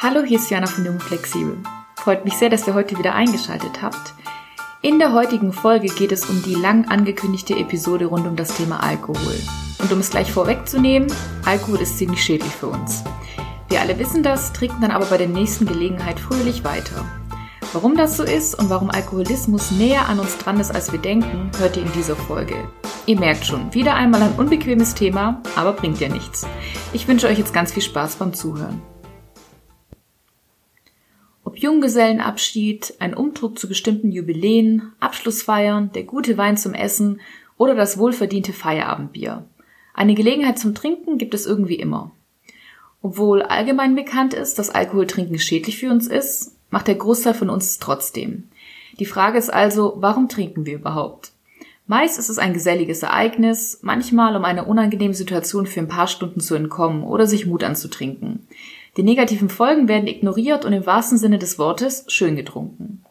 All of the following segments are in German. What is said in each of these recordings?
Hallo, hier ist Jana von Jung Flexibel. Freut mich sehr, dass ihr heute wieder eingeschaltet habt. In der heutigen Folge geht es um die lang angekündigte Episode rund um das Thema Alkohol. Und um es gleich vorwegzunehmen, Alkohol ist ziemlich schädlich für uns. Wir alle wissen das, trinken dann aber bei der nächsten Gelegenheit fröhlich weiter. Warum das so ist und warum Alkoholismus näher an uns dran ist, als wir denken, hört ihr in dieser Folge. Ihr merkt schon, wieder einmal ein unbequemes Thema, aber bringt ja nichts. Ich wünsche euch jetzt ganz viel Spaß beim Zuhören. Junggesellenabschied, ein Umdruck zu bestimmten Jubiläen, Abschlussfeiern, der gute Wein zum Essen oder das wohlverdiente Feierabendbier. Eine Gelegenheit zum Trinken gibt es irgendwie immer. Obwohl allgemein bekannt ist, dass Alkoholtrinken schädlich für uns ist, macht der Großteil von uns es trotzdem. Die Frage ist also, warum trinken wir überhaupt? Meist ist es ein geselliges Ereignis, manchmal um einer unangenehmen Situation für ein paar Stunden zu entkommen oder sich Mut anzutrinken. Die negativen Folgen werden ignoriert und im wahrsten Sinne des Wortes schön getrunken.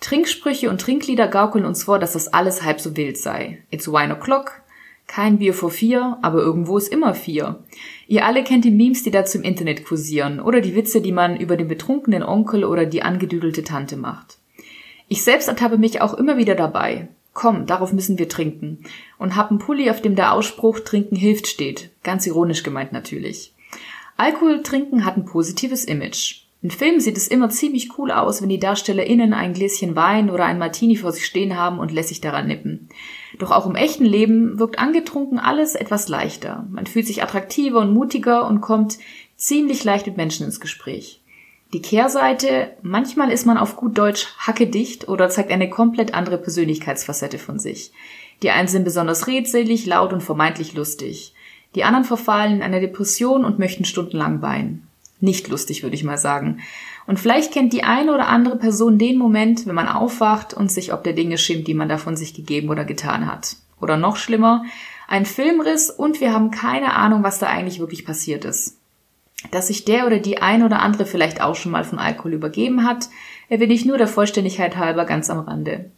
Trinksprüche und Trinklieder gaukeln uns vor, dass das alles halb so wild sei. It's wine o'clock, kein Bier vor vier, aber irgendwo ist immer vier. Ihr alle kennt die Memes, die dazu im Internet kursieren oder die Witze, die man über den betrunkenen Onkel oder die angedüdelte Tante macht. Ich selbst ertappe mich auch immer wieder dabei. Komm, darauf müssen wir trinken. Und hab einen Pulli, auf dem der Ausspruch Trinken hilft steht. Ganz ironisch gemeint natürlich. Alkohol trinken hat ein positives Image. In Filmen sieht es immer ziemlich cool aus, wenn die DarstellerInnen ein Gläschen Wein oder ein Martini vor sich stehen haben und lässig daran nippen. Doch auch im echten Leben wirkt angetrunken alles etwas leichter. Man fühlt sich attraktiver und mutiger und kommt ziemlich leicht mit Menschen ins Gespräch. Die Kehrseite, manchmal ist man auf gut Deutsch hackedicht oder zeigt eine komplett andere Persönlichkeitsfacette von sich. Die einen sind besonders redselig, laut und vermeintlich lustig. Die anderen verfallen in eine Depression und möchten stundenlang weinen. Nicht lustig, würde ich mal sagen. Und vielleicht kennt die eine oder andere Person den Moment, wenn man aufwacht und sich ob der Dinge schämt, die man da von sich gegeben oder getan hat. Oder noch schlimmer, ein Filmriss und wir haben keine Ahnung, was da eigentlich wirklich passiert ist. Dass sich der oder die ein oder andere vielleicht auch schon mal von Alkohol übergeben hat, erwähne ich nur der Vollständigkeit halber ganz am Rande.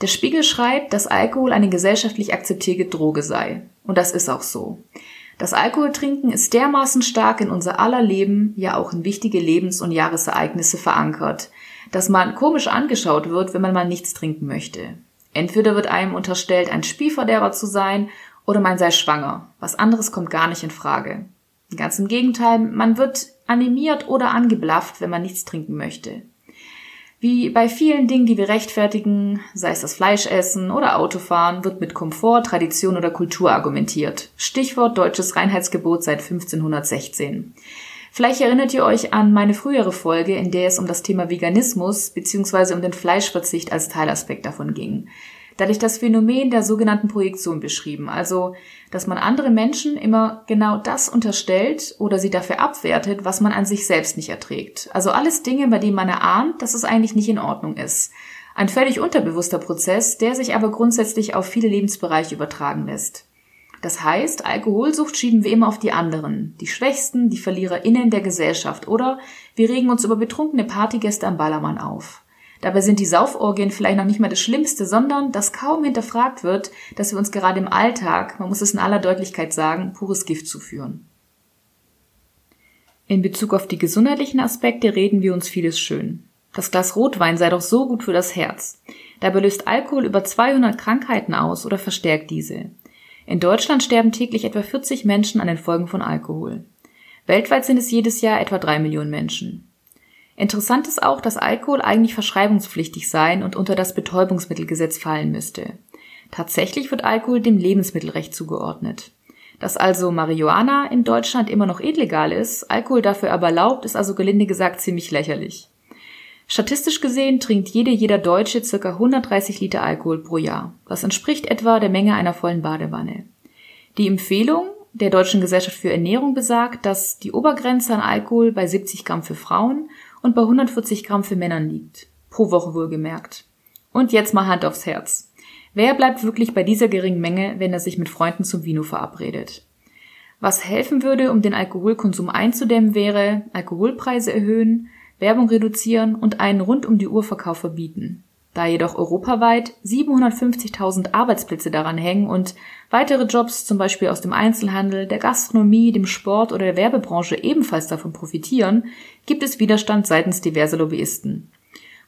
Der Spiegel schreibt, dass Alkohol eine gesellschaftlich akzeptierte Droge sei. Und das ist auch so. Das Alkoholtrinken ist dermaßen stark in unser aller Leben, ja auch in wichtige Lebens- und Jahresereignisse verankert, dass man komisch angeschaut wird, wenn man mal nichts trinken möchte. Entweder wird einem unterstellt, ein Spielverderber zu sein, oder man sei schwanger. Was anderes kommt gar nicht in Frage. Ganz im Gegenteil, man wird animiert oder angeblafft, wenn man nichts trinken möchte. Wie bei vielen Dingen, die wir rechtfertigen, sei es das Fleischessen oder Autofahren, wird mit Komfort, Tradition oder Kultur argumentiert. Stichwort deutsches Reinheitsgebot seit 1516. Vielleicht erinnert ihr euch an meine frühere Folge, in der es um das Thema Veganismus bzw. um den Fleischverzicht als Teilaspekt davon ging. Da hatte ich das Phänomen der sogenannten Projektion beschrieben, also dass man andere Menschen immer genau das unterstellt oder sie dafür abwertet, was man an sich selbst nicht erträgt. Also alles Dinge, bei denen man erahnt, dass es eigentlich nicht in Ordnung ist. Ein völlig unterbewusster Prozess, der sich aber grundsätzlich auf viele Lebensbereiche übertragen lässt. Das heißt, Alkoholsucht schieben wir immer auf die anderen, die Schwächsten, die VerliererInnen der Gesellschaft oder wir regen uns über betrunkene Partygäste am Ballermann auf. Dabei sind die Sauforgien vielleicht noch nicht mal das Schlimmste, sondern dass kaum hinterfragt wird, dass wir uns gerade im Alltag, man muss es in aller Deutlichkeit sagen, pures Gift zuführen. In Bezug auf die gesundheitlichen Aspekte reden wir uns vieles schön. Das Glas Rotwein sei doch so gut für das Herz. Dabei löst Alkohol über 200 Krankheiten aus oder verstärkt diese. In Deutschland sterben täglich etwa 40 Menschen an den Folgen von Alkohol. Weltweit sind es jedes Jahr etwa drei Millionen Menschen. Interessant ist auch, dass Alkohol eigentlich verschreibungspflichtig sein und unter das Betäubungsmittelgesetz fallen müsste. Tatsächlich wird Alkohol dem Lebensmittelrecht zugeordnet. Dass also Marihuana in Deutschland immer noch illegal ist, Alkohol dafür aber erlaubt, ist also gelinde gesagt ziemlich lächerlich. Statistisch gesehen trinkt jede jeder Deutsche ca. 130 Liter Alkohol pro Jahr. Das entspricht etwa der Menge einer vollen Badewanne. Die Empfehlung der Deutschen Gesellschaft für Ernährung besagt, dass die Obergrenze an Alkohol bei 70 Gramm für Frauen und bei 140 Gramm für Männern liegt. Pro Woche wohlgemerkt. Und jetzt mal Hand aufs Herz. Wer bleibt wirklich bei dieser geringen Menge, wenn er sich mit Freunden zum Vino verabredet? Was helfen würde, um den Alkoholkonsum einzudämmen, wäre Alkoholpreise erhöhen, Werbung reduzieren und einen rund um die Uhr Verkauf verbieten. Da jedoch europaweit 750.000 Arbeitsplätze daran hängen und weitere Jobs, zum Beispiel aus dem Einzelhandel, der Gastronomie, dem Sport oder der Werbebranche ebenfalls davon profitieren, gibt es Widerstand seitens diverser Lobbyisten.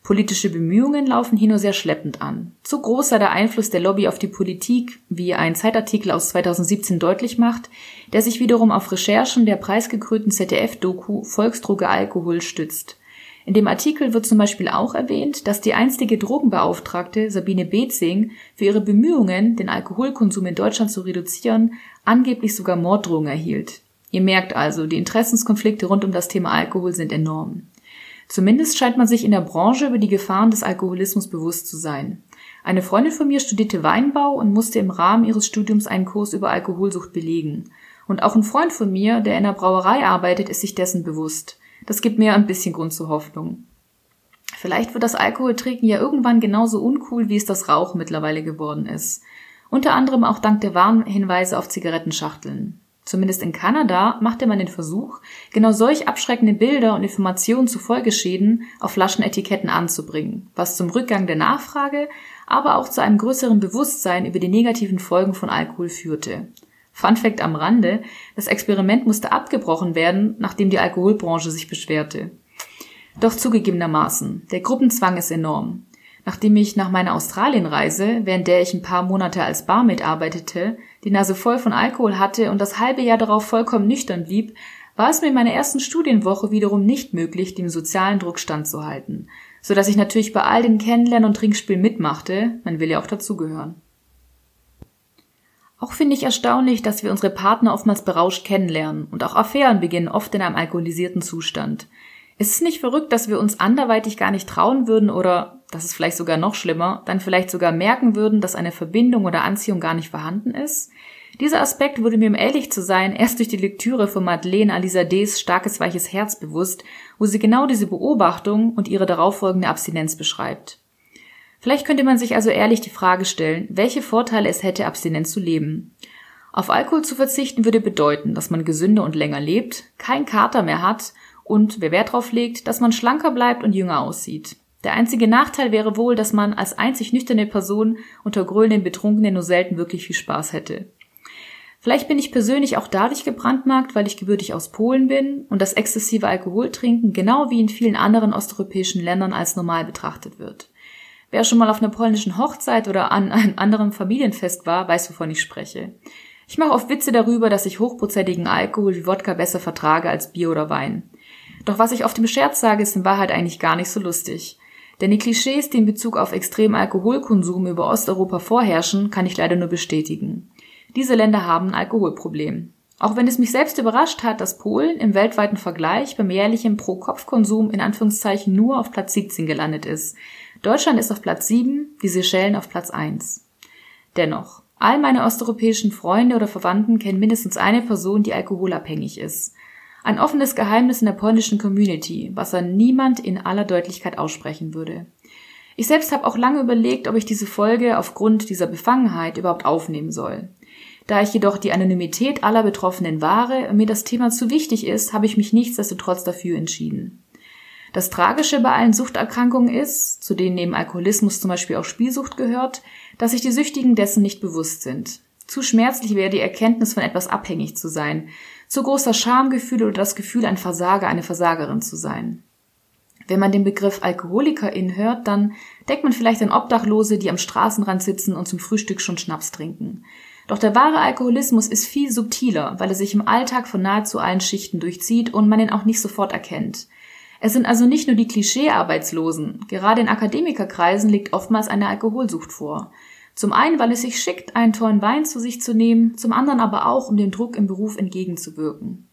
Politische Bemühungen laufen hier nur sehr schleppend an. Zu groß sei der Einfluss der Lobby auf die Politik, wie ein Zeitartikel aus 2017 deutlich macht, der sich wiederum auf Recherchen der preisgekrönten ZDF-Doku Volksdroge Alkohol stützt. In dem Artikel wird zum Beispiel auch erwähnt, dass die einstige Drogenbeauftragte Sabine Bezing für ihre Bemühungen, den Alkoholkonsum in Deutschland zu reduzieren, angeblich sogar Morddrohungen erhielt. Ihr merkt also, die Interessenskonflikte rund um das Thema Alkohol sind enorm. Zumindest scheint man sich in der Branche über die Gefahren des Alkoholismus bewusst zu sein. Eine Freundin von mir studierte Weinbau und musste im Rahmen ihres Studiums einen Kurs über Alkoholsucht belegen. Und auch ein Freund von mir, der in der Brauerei arbeitet, ist sich dessen bewusst. Das gibt mir ein bisschen Grund zur Hoffnung. Vielleicht wird das Alkoholtrinken ja irgendwann genauso uncool, wie es das Rauchen mittlerweile geworden ist. Unter anderem auch dank der Warnhinweise auf Zigarettenschachteln. Zumindest in Kanada machte man den Versuch, genau solch abschreckende Bilder und Informationen zu Folgeschäden auf Flaschenetiketten anzubringen, was zum Rückgang der Nachfrage, aber auch zu einem größeren Bewusstsein über die negativen Folgen von Alkohol führte. Fun Fact am Rande, das Experiment musste abgebrochen werden, nachdem die Alkoholbranche sich beschwerte. Doch zugegebenermaßen, der Gruppenzwang ist enorm. Nachdem ich nach meiner Australienreise, während der ich ein paar Monate als Barmaid arbeitete, die Nase voll von Alkohol hatte und das halbe Jahr darauf vollkommen nüchtern blieb, war es mir in meiner ersten Studienwoche wiederum nicht möglich, dem sozialen Druck standzuhalten, so dass ich natürlich bei all den Kennenlernen und Trinkspielen mitmachte, man will ja auch dazugehören. Auch finde ich erstaunlich, dass wir unsere Partner oftmals berauscht kennenlernen und auch Affären beginnen oft in einem alkoholisierten Zustand. Ist es nicht verrückt, dass wir uns anderweitig gar nicht trauen würden oder, das ist vielleicht sogar noch schlimmer, dann vielleicht sogar merken würden, dass eine Verbindung oder Anziehung gar nicht vorhanden ist? Dieser Aspekt wurde mir, um ehrlich zu sein, erst durch die Lektüre von Madeleine Alisa D.'s Starkes weiches Herz bewusst, wo sie genau diese Beobachtung und ihre darauffolgende Abstinenz beschreibt. Vielleicht könnte man sich also ehrlich die Frage stellen, welche Vorteile es hätte, abstinent zu leben. Auf Alkohol zu verzichten würde bedeuten, dass man gesünder und länger lebt, kein Kater mehr hat und wer Wert darauf legt, dass man schlanker bleibt und jünger aussieht. Der einzige Nachteil wäre wohl, dass man als einzig nüchterne Person unter grölenden Betrunkenen nur selten wirklich viel Spaß hätte. Vielleicht bin ich persönlich auch dadurch gebrandmarkt, weil ich gebürtig aus Polen bin und das exzessive Alkoholtrinken genau wie in vielen anderen osteuropäischen Ländern als normal betrachtet wird. Wer schon mal auf einer polnischen Hochzeit oder an einem anderen Familienfest war, weiß, wovon ich spreche. Ich mache oft Witze darüber, dass ich hochprozentigen Alkohol wie Wodka besser vertrage als Bier oder Wein. Doch was ich auf dem Scherz sage, ist in Wahrheit eigentlich gar nicht so lustig. Denn die Klischees, die in Bezug auf extremen Alkoholkonsum über Osteuropa vorherrschen, kann ich leider nur bestätigen. Diese Länder haben ein Alkoholproblem. Auch wenn es mich selbst überrascht hat, dass Polen im weltweiten Vergleich beim jährlichen Pro-Kopf-Konsum in Anführungszeichen nur auf Platz 17 gelandet ist. Deutschland ist auf Platz 7, die Seychellen auf Platz 1. Dennoch, all meine osteuropäischen Freunde oder Verwandten kennen mindestens eine Person, die alkoholabhängig ist. Ein offenes Geheimnis in der polnischen Community, was dann niemand in aller Deutlichkeit aussprechen würde. Ich selbst habe auch lange überlegt, ob ich diese Folge aufgrund dieser Befangenheit überhaupt aufnehmen soll. Da ich jedoch die Anonymität aller Betroffenen wahre und mir das Thema zu wichtig ist, habe ich mich nichtsdestotrotz dafür entschieden. Das Tragische bei allen Suchterkrankungen ist, zu denen neben Alkoholismus zum Beispiel auch Spielsucht gehört, dass sich die Süchtigen dessen nicht bewusst sind. Zu schmerzlich wäre die Erkenntnis von etwas abhängig zu sein, zu großer Schamgefühl oder das Gefühl, ein Versager, eine Versagerin zu sein. Wenn man den Begriff Alkoholikerin hört, dann denkt man vielleicht an Obdachlose, die am Straßenrand sitzen und zum Frühstück schon Schnaps trinken. Doch der wahre Alkoholismus ist viel subtiler, weil er sich im Alltag von nahezu allen Schichten durchzieht und man ihn auch nicht sofort erkennt. Es sind also nicht nur die Klischee-Arbeitslosen. Gerade in Akademikerkreisen liegt oftmals eine Alkoholsucht vor. Zum einen, weil es sich schickt, einen tollen Wein zu sich zu nehmen, zum anderen aber auch, um dem Druck im Beruf entgegenzuwirken.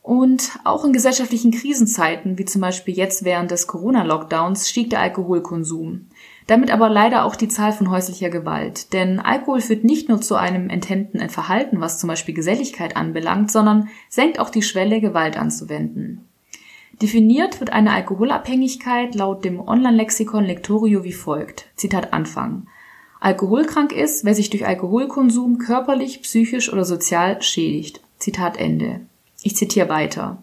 Und auch in gesellschaftlichen Krisenzeiten, wie zum Beispiel jetzt während des Corona-Lockdowns, stieg der Alkoholkonsum. Damit aber leider auch die Zahl von häuslicher Gewalt. Denn Alkohol führt nicht nur zu einem enthemmten Verhalten, was zum Beispiel Geselligkeit anbelangt, sondern senkt auch die Schwelle, Gewalt anzuwenden. Definiert wird eine Alkoholabhängigkeit laut dem Online-Lexikon Lectorio wie folgt. Zitat Anfang. Alkoholkrank ist, wer sich durch Alkoholkonsum körperlich, psychisch oder sozial schädigt. Zitat Ende. Ich zitiere weiter.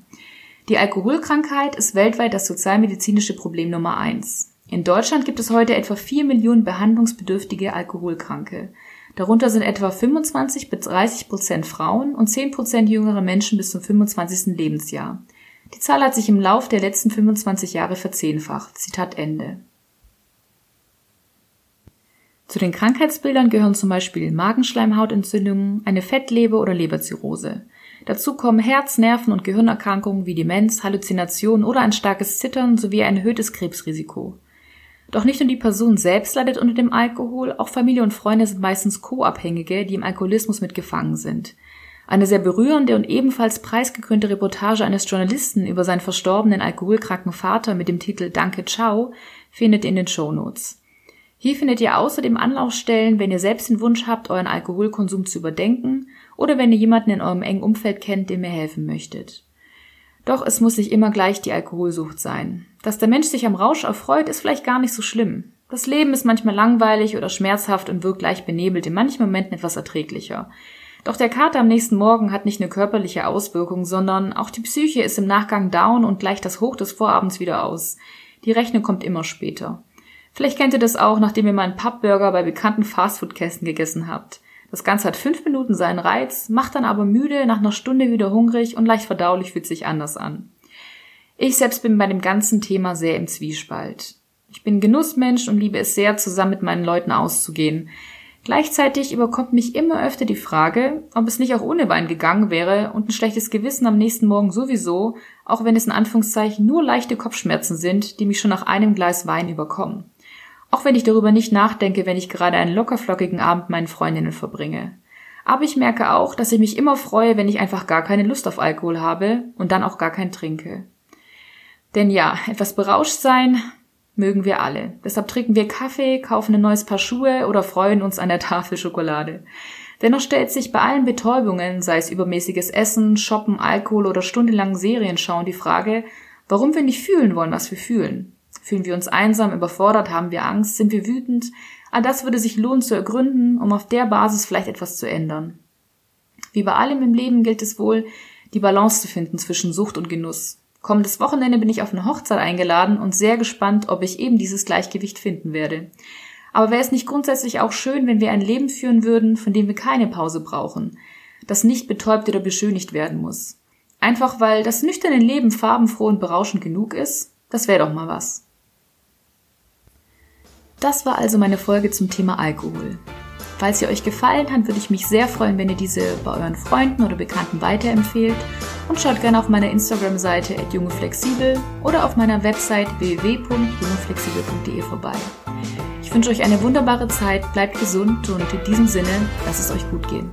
Die Alkoholkrankheit ist weltweit das sozialmedizinische Problem Nummer eins. In Deutschland gibt es heute etwa 4 Millionen behandlungsbedürftige Alkoholkranke. Darunter sind etwa 25 bis 30 Prozent Frauen und 10 Prozent jüngere Menschen bis zum 25. Lebensjahr. Die Zahl hat sich im Lauf der letzten 25 Jahre verzehnfacht. Zitat Ende. Zu den Krankheitsbildern gehören zum Beispiel Magenschleimhautentzündungen, eine Fettleber oder Leberzirrhose. Dazu kommen Herz-, Nerven- und Gehirnerkrankungen wie Demenz, Halluzinationen oder ein starkes Zittern sowie ein erhöhtes Krebsrisiko. Doch nicht nur die Person selbst leidet unter dem Alkohol, auch Familie und Freunde sind meistens Co-Abhängige, die im Alkoholismus mitgefangen sind. Eine sehr berührende und ebenfalls preisgekrönte Reportage eines Journalisten über seinen verstorbenen alkoholkranken Vater mit dem Titel Danke Ciao findet ihr in den Shownotes. Hier findet ihr außerdem Anlaufstellen, wenn ihr selbst den Wunsch habt, euren Alkoholkonsum zu überdenken oder wenn ihr jemanden in eurem engen Umfeld kennt, dem ihr helfen möchtet. Doch es muss nicht immer gleich die Alkoholsucht sein. Dass der Mensch sich am Rausch erfreut, ist vielleicht gar nicht so schlimm. Das Leben ist manchmal langweilig oder schmerzhaft und wirkt leicht benebelt, in manchen Momenten etwas erträglicher. Doch der Kater am nächsten Morgen hat nicht eine körperliche Auswirkung, sondern auch die Psyche ist im Nachgang down und gleicht das Hoch des Vorabends wieder aus. Die Rechnung kommt immer später. Vielleicht kennt ihr das auch, nachdem ihr mal einen Pappburger bei bekannten Fastfood-Kästen gegessen habt. Das Ganze hat fünf Minuten seinen Reiz, macht dann aber müde, nach einer Stunde wieder hungrig und leicht verdaulich fühlt sich anders an. Ich selbst bin bei dem ganzen Thema sehr im Zwiespalt. Ich bin Genussmensch und liebe es sehr, zusammen mit meinen Leuten auszugehen. Gleichzeitig überkommt mich immer öfter die Frage, ob es nicht auch ohne Wein gegangen wäre und ein schlechtes Gewissen am nächsten Morgen sowieso, auch wenn es in Anführungszeichen nur leichte Kopfschmerzen sind, die mich schon nach einem Glas Wein überkommen. Auch wenn ich darüber nicht nachdenke, wenn ich gerade einen lockerflockigen Abend meinen Freundinnen verbringe. Aber ich merke auch, dass ich mich immer freue, wenn ich einfach gar keine Lust auf Alkohol habe und dann auch gar kein trinke. Denn ja, etwas berauscht sein mögen wir alle. Deshalb trinken wir Kaffee, kaufen ein neues Paar Schuhe oder freuen uns an der Tafel Schokolade. Dennoch stellt sich bei allen Betäubungen, sei es übermäßiges Essen, Shoppen, Alkohol oder stundenlangen Serien schauen, die Frage, warum wir nicht fühlen wollen, was wir fühlen. Fühlen wir uns einsam, überfordert, haben wir Angst, sind wir wütend? All das würde sich lohnen zu ergründen, um auf der Basis vielleicht etwas zu ändern. Wie bei allem im Leben gilt es wohl, die Balance zu finden zwischen Sucht und Genuss. Kommendes Wochenende bin ich auf eine Hochzeit eingeladen und sehr gespannt, ob ich eben dieses Gleichgewicht finden werde. Aber wäre es nicht grundsätzlich auch schön, wenn wir ein Leben führen würden, von dem wir keine Pause brauchen, das nicht betäubt oder beschönigt werden muss? Einfach weil das nüchterne Leben farbenfroh und berauschend genug ist? Das wäre doch mal was. Das war also meine Folge zum Thema Alkohol. Falls sie euch gefallen hat, würde ich mich sehr freuen, wenn ihr diese bei euren Freunden oder Bekannten weiterempfehlt und schaut gerne auf meiner Instagram-Seite jungeflexibel oder auf meiner Website www.jungeflexibel.de vorbei. Ich wünsche euch eine wunderbare Zeit, bleibt gesund und in diesem Sinne, lasst es euch gut gehen.